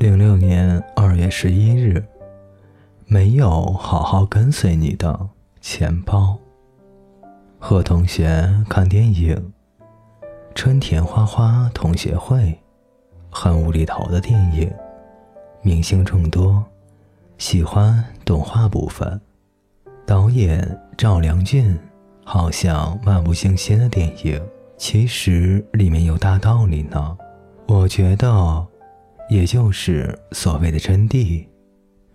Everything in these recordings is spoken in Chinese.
零六年二月十一日，没有好好跟随你的钱包。和同学看电影《春田花花同学会》，很无厘头的电影，明星众多，喜欢动画部分。导演赵良俊，好像漫不经心的电影，其实里面有大道理呢。我觉得。也就是所谓的真谛。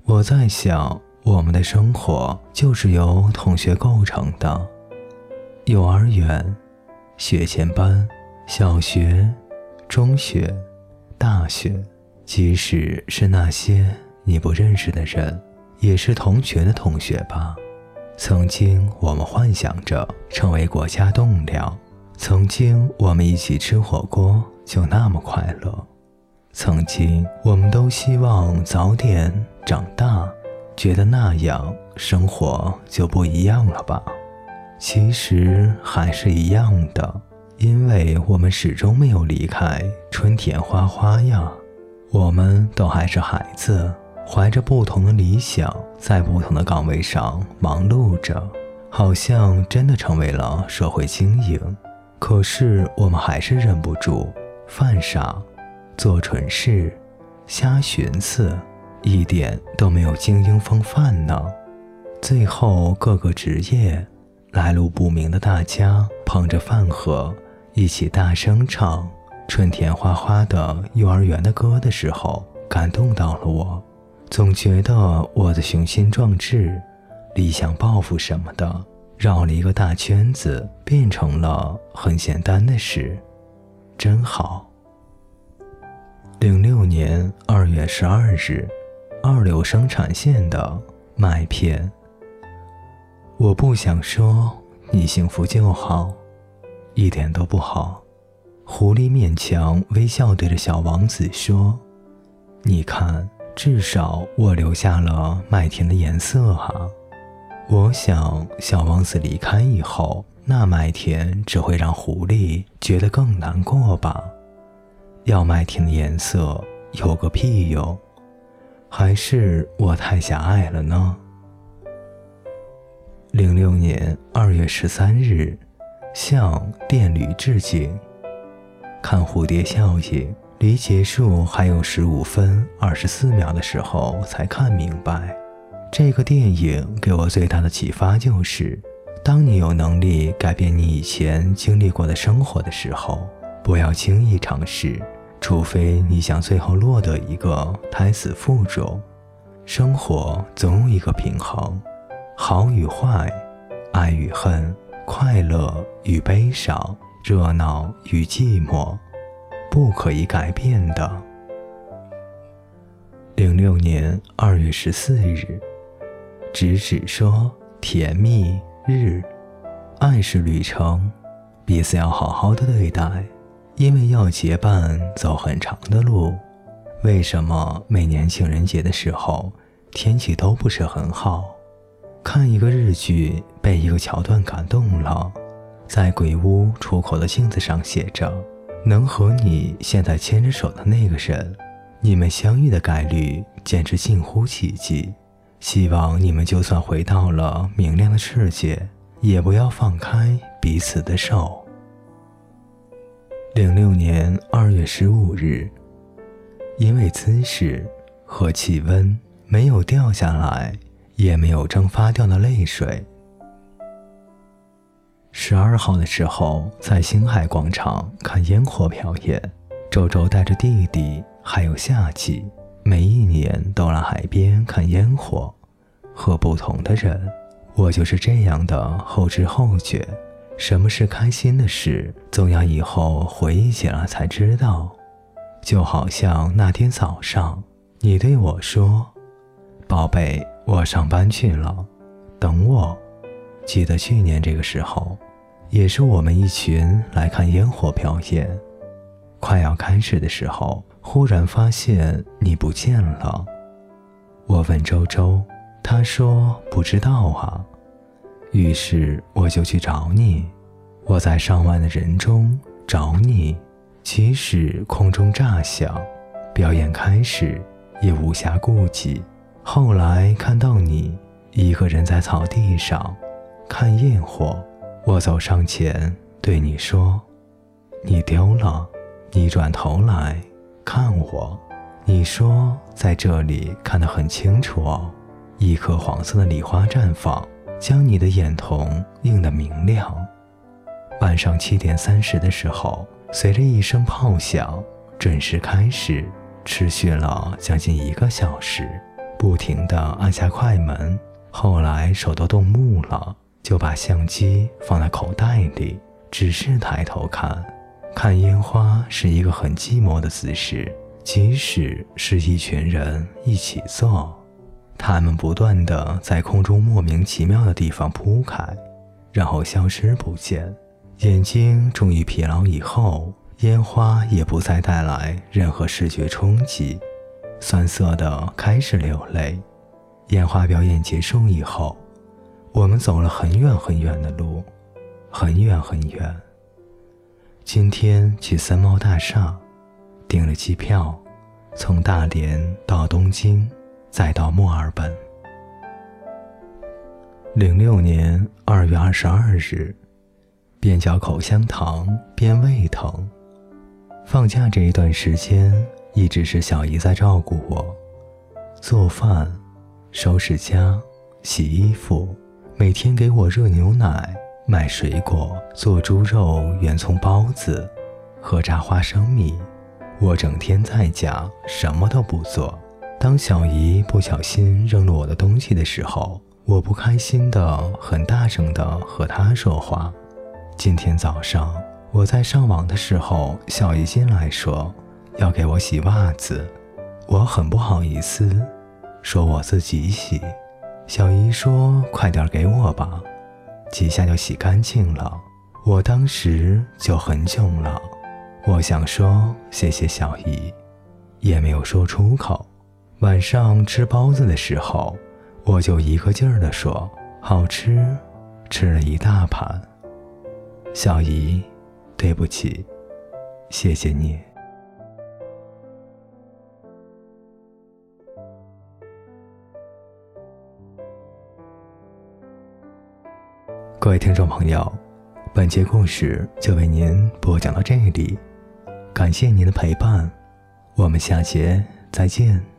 我在想，我们的生活就是由同学构成的。幼儿园、学前班、小学、中学、大学，即使是那些你不认识的人，也是同学的同学吧。曾经我们幻想着成为国家栋梁，曾经我们一起吃火锅，就那么快乐。曾经，我们都希望早点长大，觉得那样生活就不一样了吧？其实还是一样的，因为我们始终没有离开春田花花呀。我们都还是孩子，怀着不同的理想，在不同的岗位上忙碌着，好像真的成为了社会精英。可是我们还是忍不住犯傻。做蠢事，瞎寻思，一点都没有精英风范呢。最后，各个职业来路不明的大家捧着饭盒，一起大声唱《春天花花的幼儿园的歌》的时候，感动到了我。总觉得我的雄心壮志、理想抱负什么的，绕了一个大圈子，变成了很简单的事，真好。零六年二月十二日，二流生产线的麦片。我不想说你幸福就好，一点都不好。狐狸勉强微笑对着小王子说：“你看，至少我留下了麦田的颜色哈。”我想，小王子离开以后，那麦田只会让狐狸觉得更难过吧。要麦田的颜色有个屁用？还是我太狭隘了呢？零六年二月十三日，向电驴致敬。看蝴蝶效应，离结束还有十五分二十四秒的时候才看明白。这个电影给我最大的启发就是：当你有能力改变你以前经历过的生活的时候，不要轻易尝试。除非你想最后落得一个胎死腹中，生活总有一个平衡，好与坏，爱与恨，快乐与悲伤，热闹与寂寞，不可以改变的。零六年二月十四日，直指说甜蜜日，爱是旅程，彼此要好好的对待。因为要结伴走很长的路，为什么每年情人节的时候天气都不是很好？看一个日剧，被一个桥段感动了，在鬼屋出口的镜子上写着：“能和你现在牵着手的那个人，你们相遇的概率简直近乎奇迹。希望你们就算回到了明亮的世界，也不要放开彼此的手。”零六年二月十五日，因为姿势和气温没有掉下来，也没有蒸发掉的泪水。十二号的时候，在星海广场看烟火表演，周周带着弟弟还有夏季，每一年都来海边看烟火，和不同的人，我就是这样的后知后觉。什么是开心的事，总要以后回忆起来才知道。就好像那天早上，你对我说：“宝贝，我上班去了，等我。”记得去年这个时候，也是我们一群来看烟火表演。快要开始的时候，忽然发现你不见了。我问周周，他说不知道啊。于是我就去找你，我在上万的人中找你。即使空中炸响，表演开始，也无暇顾及。后来看到你一个人在草地上看焰火，我走上前对你说：“你丢了。”你转头来看我，你说在这里看得很清楚哦。一颗黄色的礼花绽放，将你的眼瞳映得明亮。晚上七点三十的时候，随着一声炮响，准时开始，持续了将近一个小时，不停地按下快门。后来手都冻木了，就把相机放在口袋里，只是抬头看。看烟花是一个很寂寞的姿势，即使是一群人一起做，他们不断的在空中莫名其妙的地方铺开，然后消失不见。眼睛终于疲劳以后，烟花也不再带来任何视觉冲击，酸涩的开始流泪。烟花表演结束以后，我们走了很远很远的路，很远很远。今天去三猫大厦，订了机票，从大连到东京，再到墨尔本。零六年二月二十二日，边嚼口香糖边胃疼。放假这一段时间，一直是小姨在照顾我，做饭、收拾家、洗衣服，每天给我热牛奶。买水果，做猪肉圆葱包子，喝炸花生米。我整天在家什么都不做。当小姨不小心扔了我的东西的时候，我不开心的很大声的和她说话。今天早上我在上网的时候，小姨进来说要给我洗袜子，我很不好意思，说我自己洗。小姨说快点给我吧。几下就洗干净了，我当时就很囧了。我想说谢谢小姨，也没有说出口。晚上吃包子的时候，我就一个劲儿地说好吃，吃了一大盘。小姨，对不起，谢谢你。各位听众朋友，本节故事就为您播讲到这里，感谢您的陪伴，我们下节再见。